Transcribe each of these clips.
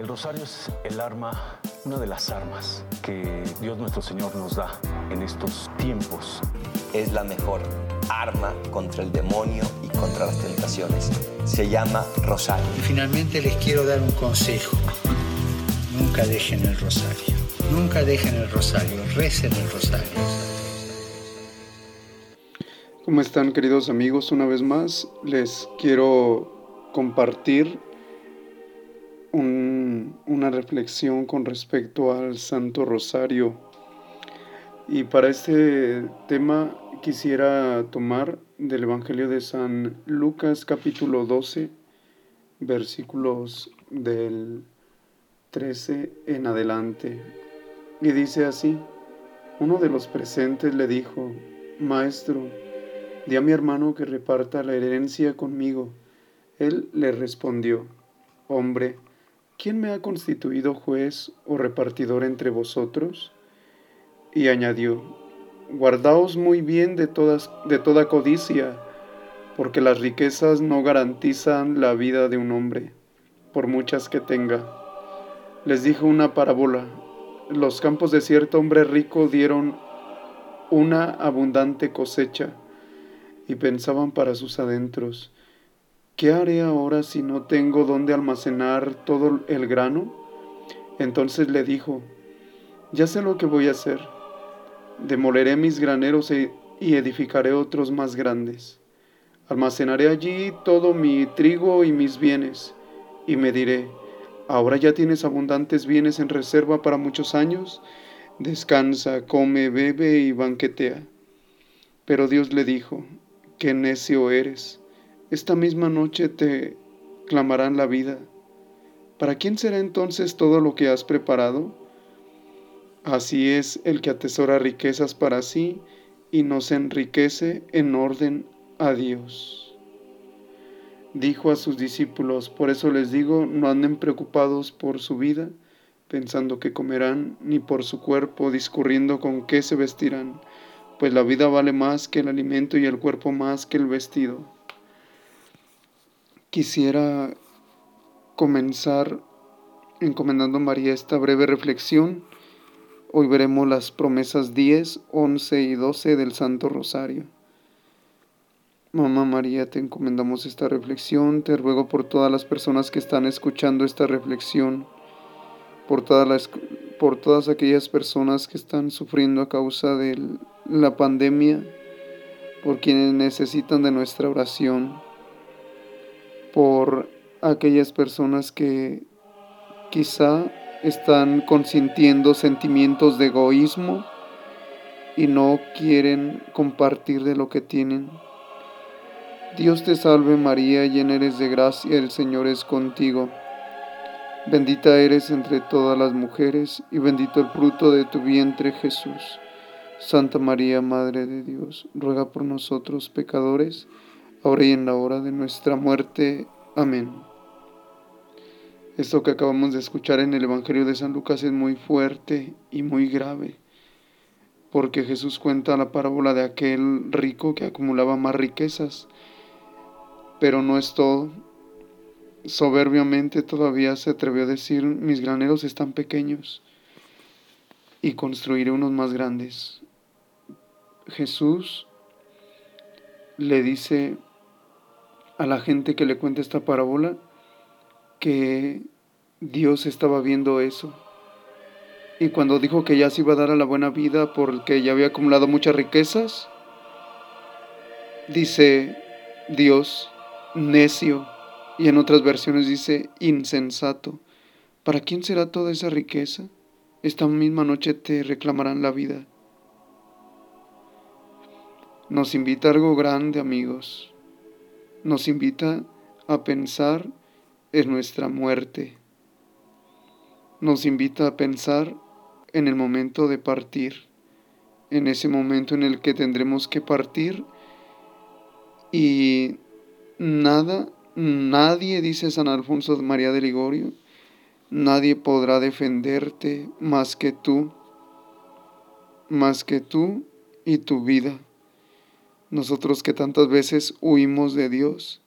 El rosario es el arma, una de las armas que Dios nuestro Señor nos da en estos tiempos. Es la mejor arma contra el demonio y contra las tentaciones. Se llama rosario. Y finalmente les quiero dar un consejo. Nunca dejen el rosario. Nunca dejen el rosario. Recen el rosario. ¿Cómo están queridos amigos? Una vez más les quiero compartir una reflexión con respecto al Santo Rosario. Y para este tema quisiera tomar del Evangelio de San Lucas capítulo 12, versículos del 13 en adelante. Y dice así, uno de los presentes le dijo, Maestro, di a mi hermano que reparta la herencia conmigo. Él le respondió, Hombre, ¿quién me ha constituido juez o repartidor entre vosotros? Y añadió, guardaos muy bien de, todas, de toda codicia, porque las riquezas no garantizan la vida de un hombre, por muchas que tenga. Les dijo una parábola, los campos de cierto hombre rico dieron una abundante cosecha, y pensaban para sus adentros, ¿qué haré ahora si no tengo dónde almacenar todo el grano? Entonces le dijo, ya sé lo que voy a hacer. Demoleré mis graneros e, y edificaré otros más grandes. Almacenaré allí todo mi trigo y mis bienes, y me diré, ahora ya tienes abundantes bienes en reserva para muchos años, descansa, come, bebe y banquetea. Pero Dios le dijo, qué necio eres esta misma noche te clamarán la vida. ¿Para quién será entonces todo lo que has preparado? Así es el que atesora riquezas para sí y no se enriquece en orden a Dios. Dijo a sus discípulos, por eso les digo, no anden preocupados por su vida, pensando que comerán, ni por su cuerpo, discurriendo con qué se vestirán, pues la vida vale más que el alimento y el cuerpo más que el vestido. Quisiera comenzar encomendando a María esta breve reflexión. Hoy veremos las promesas 10, 11 y 12 del Santo Rosario. Mamá María, te encomendamos esta reflexión, te ruego por todas las personas que están escuchando esta reflexión, por todas, las, por todas aquellas personas que están sufriendo a causa de la pandemia, por quienes necesitan de nuestra oración por aquellas personas que quizá están consintiendo sentimientos de egoísmo y no quieren compartir de lo que tienen. Dios te salve María, llena eres de gracia, el Señor es contigo. Bendita eres entre todas las mujeres y bendito el fruto de tu vientre Jesús. Santa María, Madre de Dios, ruega por nosotros pecadores, ahora y en la hora de nuestra muerte. Amén. Esto que acabamos de escuchar en el Evangelio de San Lucas es muy fuerte y muy grave, porque Jesús cuenta la parábola de aquel rico que acumulaba más riquezas, pero no es todo. Soberbiamente todavía se atrevió a decir, mis graneros están pequeños y construiré unos más grandes. Jesús le dice a la gente que le cuenta esta parábola que Dios estaba viendo eso. Y cuando dijo que ya se iba a dar a la buena vida porque ya había acumulado muchas riquezas, dice Dios, necio, y en otras versiones dice insensato. ¿Para quién será toda esa riqueza? Esta misma noche te reclamarán la vida. Nos invita algo grande, amigos nos invita a pensar en nuestra muerte. Nos invita a pensar en el momento de partir, en ese momento en el que tendremos que partir y nada, nadie, dice San Alfonso María de Ligorio, nadie podrá defenderte más que tú, más que tú y tu vida. Nosotros que tantas veces huimos de Dios,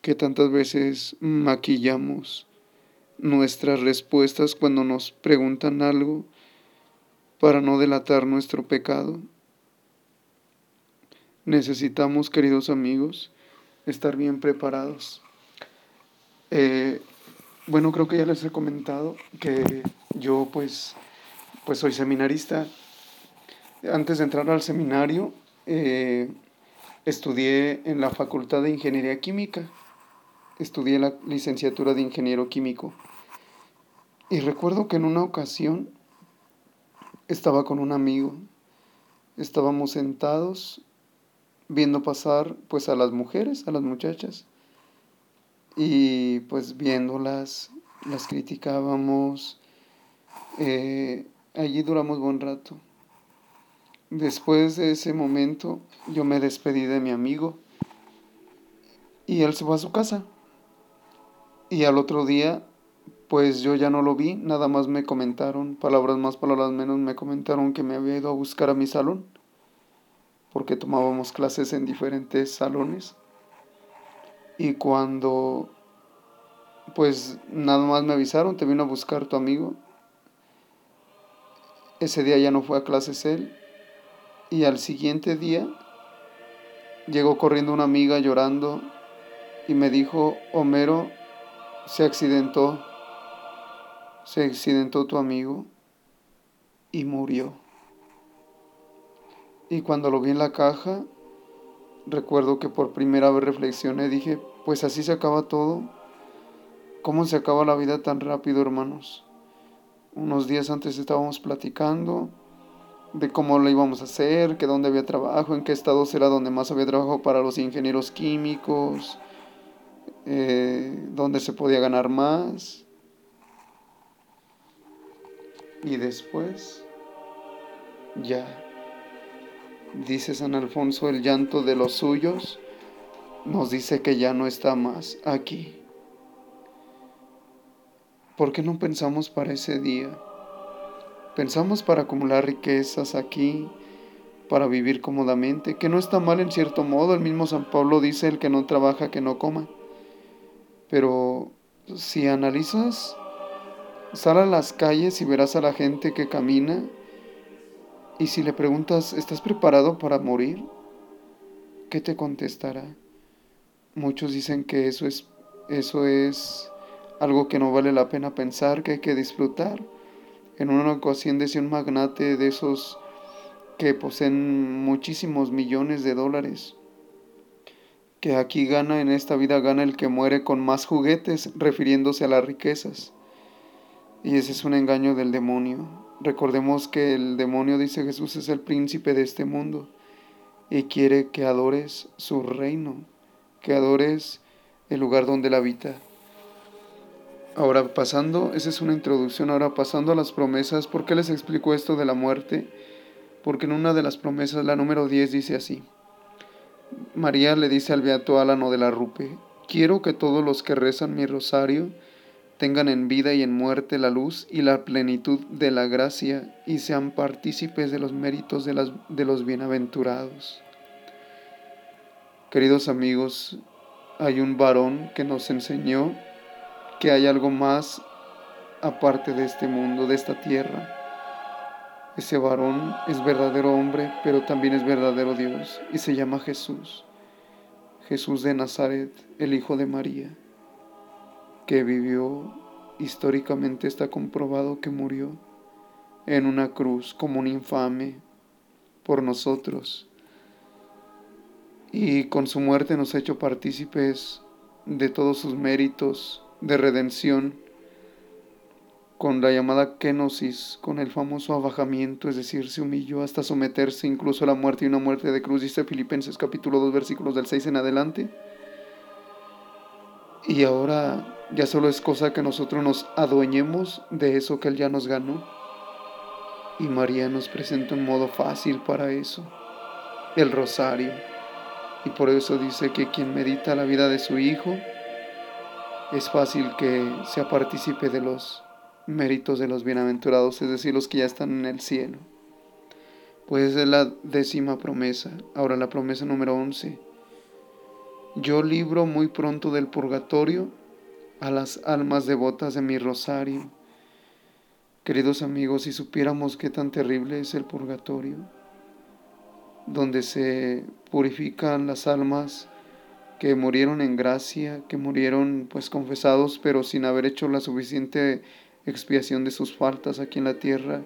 que tantas veces maquillamos nuestras respuestas cuando nos preguntan algo para no delatar nuestro pecado. Necesitamos, queridos amigos, estar bien preparados. Eh, bueno, creo que ya les he comentado que yo pues, pues soy seminarista. Antes de entrar al seminario, eh, estudié en la Facultad de Ingeniería Química. Estudié la licenciatura de Ingeniero Químico. Y recuerdo que en una ocasión estaba con un amigo. Estábamos sentados viendo pasar pues a las mujeres, a las muchachas y pues viéndolas, las criticábamos. Eh, allí duramos buen rato. Después de ese momento yo me despedí de mi amigo y él se fue a su casa. Y al otro día, pues yo ya no lo vi, nada más me comentaron, palabras más, palabras menos, me comentaron que me había ido a buscar a mi salón, porque tomábamos clases en diferentes salones. Y cuando, pues nada más me avisaron, te vino a buscar tu amigo. Ese día ya no fue a clases él. Y al siguiente día llegó corriendo una amiga llorando y me dijo, Homero, se accidentó, se accidentó tu amigo y murió. Y cuando lo vi en la caja, recuerdo que por primera vez reflexioné, dije, pues así se acaba todo. ¿Cómo se acaba la vida tan rápido, hermanos? Unos días antes estábamos platicando de cómo lo íbamos a hacer, que dónde había trabajo, en qué estado era donde más había trabajo para los ingenieros químicos, eh, dónde se podía ganar más. Y después, ya dice San Alfonso, el llanto de los suyos nos dice que ya no está más aquí. ¿Por qué no pensamos para ese día? Pensamos para acumular riquezas aquí, para vivir cómodamente, que no está mal en cierto modo, el mismo San Pablo dice, el que no trabaja, que no coma. Pero si analizas, sal a las calles y verás a la gente que camina y si le preguntas, ¿estás preparado para morir? ¿Qué te contestará? Muchos dicen que eso es, eso es algo que no vale la pena pensar, que hay que disfrutar. En una ocasión decía un magnate de esos que poseen muchísimos millones de dólares, que aquí gana, en esta vida gana el que muere con más juguetes, refiriéndose a las riquezas. Y ese es un engaño del demonio. Recordemos que el demonio, dice Jesús, es el príncipe de este mundo y quiere que adores su reino, que adores el lugar donde él habita. Ahora pasando, esa es una introducción, ahora pasando a las promesas, ¿por qué les explico esto de la muerte? Porque en una de las promesas, la número 10, dice así. María le dice al beato Álano de la Rupe, quiero que todos los que rezan mi rosario, tengan en vida y en muerte la luz y la plenitud de la gracia y sean partícipes de los méritos de, de los bienaventurados. Queridos amigos, hay un varón que nos enseñó que hay algo más aparte de este mundo, de esta tierra. Ese varón es verdadero hombre, pero también es verdadero Dios, y se llama Jesús, Jesús de Nazaret, el Hijo de María que vivió, históricamente está comprobado que murió en una cruz como un infame por nosotros. Y con su muerte nos ha hecho partícipes de todos sus méritos de redención, con la llamada kenosis, con el famoso abajamiento, es decir, se humilló hasta someterse incluso a la muerte y una muerte de cruz, dice Filipenses capítulo 2 versículos del 6 en adelante. Y ahora ya solo es cosa que nosotros nos adueñemos de eso que Él ya nos ganó. Y María nos presenta un modo fácil para eso, el rosario. Y por eso dice que quien medita la vida de su Hijo, es fácil que sea partícipe de los méritos de los bienaventurados, es decir, los que ya están en el cielo. Pues es la décima promesa. Ahora la promesa número once. Yo libro muy pronto del purgatorio a las almas devotas de mi rosario. Queridos amigos, si supiéramos qué tan terrible es el purgatorio, donde se purifican las almas que murieron en gracia, que murieron pues confesados, pero sin haber hecho la suficiente expiación de sus faltas aquí en la tierra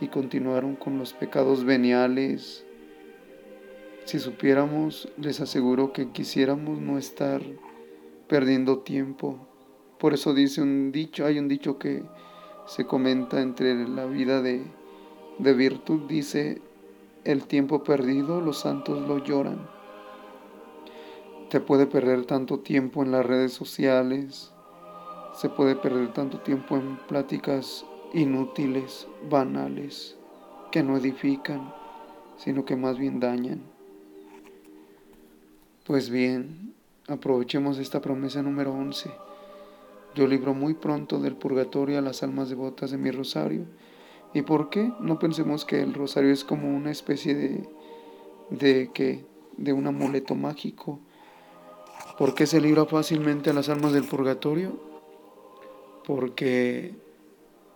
y continuaron con los pecados veniales. Si supiéramos, les aseguro que quisiéramos no estar perdiendo tiempo. Por eso dice un dicho, hay un dicho que se comenta entre la vida de, de virtud, dice, el tiempo perdido los santos lo lloran. Te puede perder tanto tiempo en las redes sociales, se puede perder tanto tiempo en pláticas inútiles, banales, que no edifican, sino que más bien dañan. Pues bien, aprovechemos esta promesa número 11. Yo libro muy pronto del purgatorio a las almas devotas de mi rosario. ¿Y por qué? No pensemos que el rosario es como una especie de de que de un amuleto mágico. ¿Por qué se libra fácilmente a las almas del purgatorio? Porque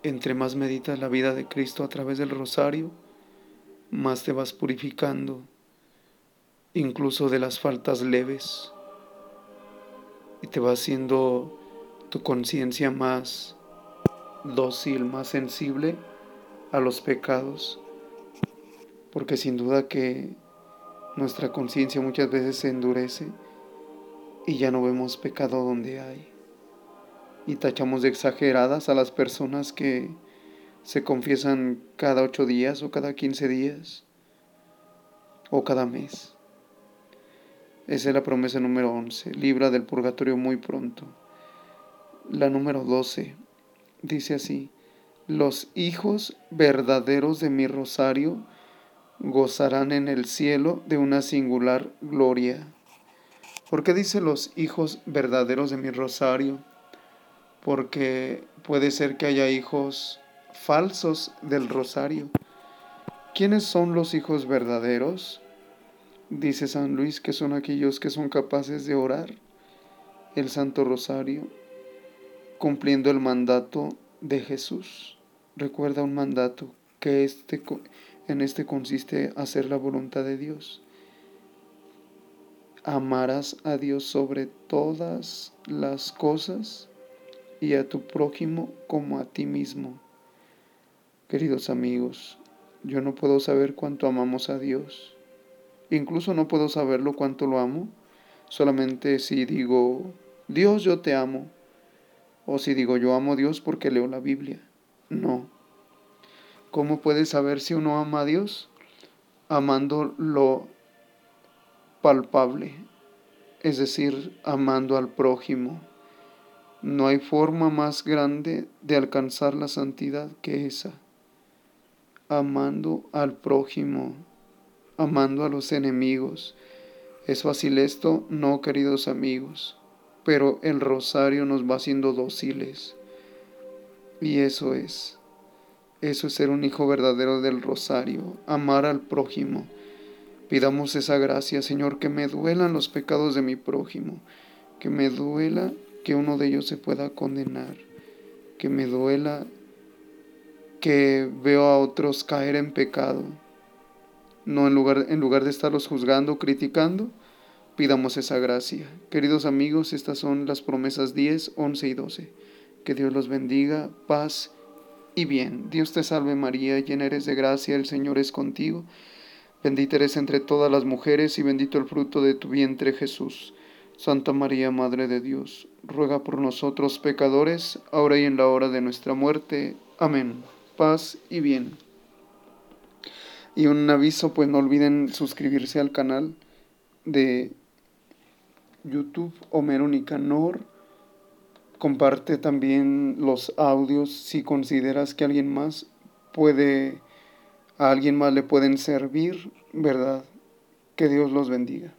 entre más meditas la vida de Cristo a través del rosario, más te vas purificando, incluso de las faltas leves, y te va haciendo tu conciencia más dócil, más sensible a los pecados, porque sin duda que nuestra conciencia muchas veces se endurece y ya no vemos pecado donde hay. Y tachamos de exageradas a las personas que se confiesan cada ocho días o cada quince días o cada mes. Esa es la promesa número once, libra del purgatorio muy pronto. La número doce dice así, los hijos verdaderos de mi rosario gozarán en el cielo de una singular gloria. ¿Por qué dice los hijos verdaderos de mi rosario? Porque puede ser que haya hijos falsos del rosario. ¿Quiénes son los hijos verdaderos? Dice San Luis que son aquellos que son capaces de orar el Santo Rosario, cumpliendo el mandato de Jesús. Recuerda un mandato que este, en este consiste hacer la voluntad de Dios. Amarás a Dios sobre todas las cosas y a tu prójimo como a ti mismo. Queridos amigos, yo no puedo saber cuánto amamos a Dios. Incluso no puedo saberlo cuánto lo amo, solamente si digo, Dios yo te amo, o si digo yo amo a Dios porque leo la Biblia. No. ¿Cómo puedes saber si uno ama a Dios? Amando lo palpable, es decir, amando al prójimo. No hay forma más grande de alcanzar la santidad que esa. Amando al prójimo, amando a los enemigos. ¿Es fácil esto? No, queridos amigos, pero el rosario nos va haciendo dóciles. Y eso es, eso es ser un hijo verdadero del rosario, amar al prójimo. Pidamos esa gracia, Señor, que me duelan los pecados de mi prójimo, que me duela que uno de ellos se pueda condenar, que me duela que veo a otros caer en pecado. No en lugar, en lugar de estarlos juzgando, criticando, pidamos esa gracia. Queridos amigos, estas son las promesas 10, 11 y 12. Que Dios los bendiga, paz y bien. Dios te salve María, llena eres de gracia, el Señor es contigo. Bendita eres entre todas las mujeres y bendito el fruto de tu vientre Jesús. Santa María, Madre de Dios, ruega por nosotros pecadores, ahora y en la hora de nuestra muerte. Amén. Paz y bien. Y un aviso, pues no olviden suscribirse al canal de YouTube Homero Nicanor. Comparte también los audios si consideras que alguien más puede, a alguien más le pueden servir, ¿verdad? Que Dios los bendiga.